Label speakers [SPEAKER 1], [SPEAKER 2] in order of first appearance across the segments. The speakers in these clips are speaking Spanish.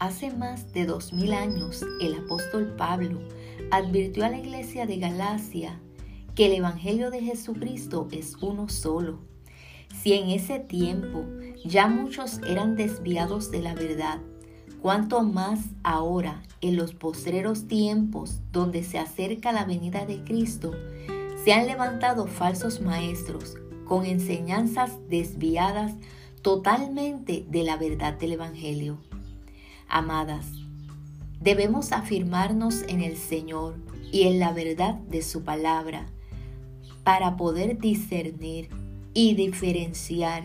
[SPEAKER 1] hace más de dos mil años el apóstol Pablo advirtió a la iglesia de Galacia que el Evangelio de Jesucristo es uno solo. Si en ese tiempo ya muchos eran desviados de la verdad, cuanto más ahora en los postreros tiempos donde se acerca la venida de Cristo, se han levantado falsos maestros con enseñanzas desviadas totalmente de la verdad del Evangelio. Amadas, debemos afirmarnos en el Señor y en la verdad de su palabra para poder discernir y diferenciar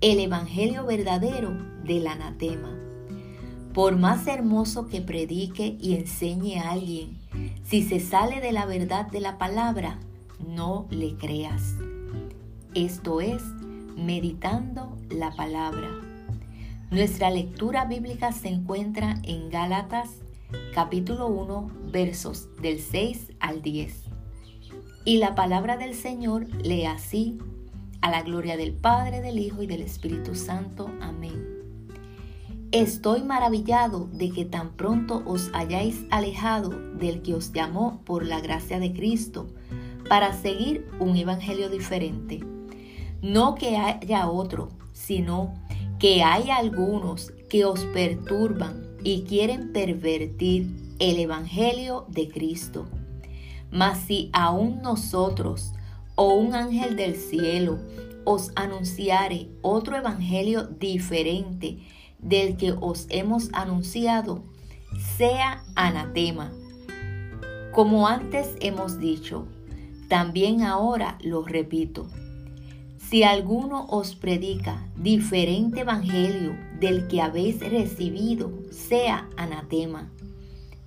[SPEAKER 1] el Evangelio verdadero del anatema. Por más hermoso que predique y enseñe a alguien, si se sale de la verdad de la palabra, no le creas. Esto es, meditando la palabra. Nuestra lectura bíblica se encuentra en Gálatas capítulo 1 versos del 6 al 10. Y la palabra del Señor lee así, a la gloria del Padre, del Hijo y del Espíritu Santo. Amén. Estoy maravillado de que tan pronto os hayáis alejado del que os llamó por la gracia de Cristo para seguir un evangelio diferente. No que haya otro, sino que hay algunos que os perturban y quieren pervertir el evangelio de Cristo. Mas si aún nosotros o un ángel del cielo os anunciare otro evangelio diferente del que os hemos anunciado, sea anatema. Como antes hemos dicho, también ahora lo repito. Si alguno os predica diferente evangelio del que habéis recibido, sea anatema.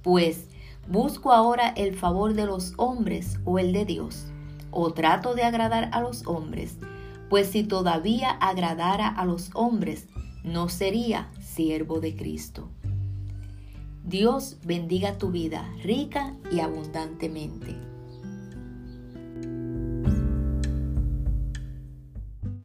[SPEAKER 1] Pues, ¿busco ahora el favor de los hombres o el de Dios? ¿O trato de agradar a los hombres? Pues si todavía agradara a los hombres, no sería siervo de Cristo. Dios bendiga tu vida rica y abundantemente.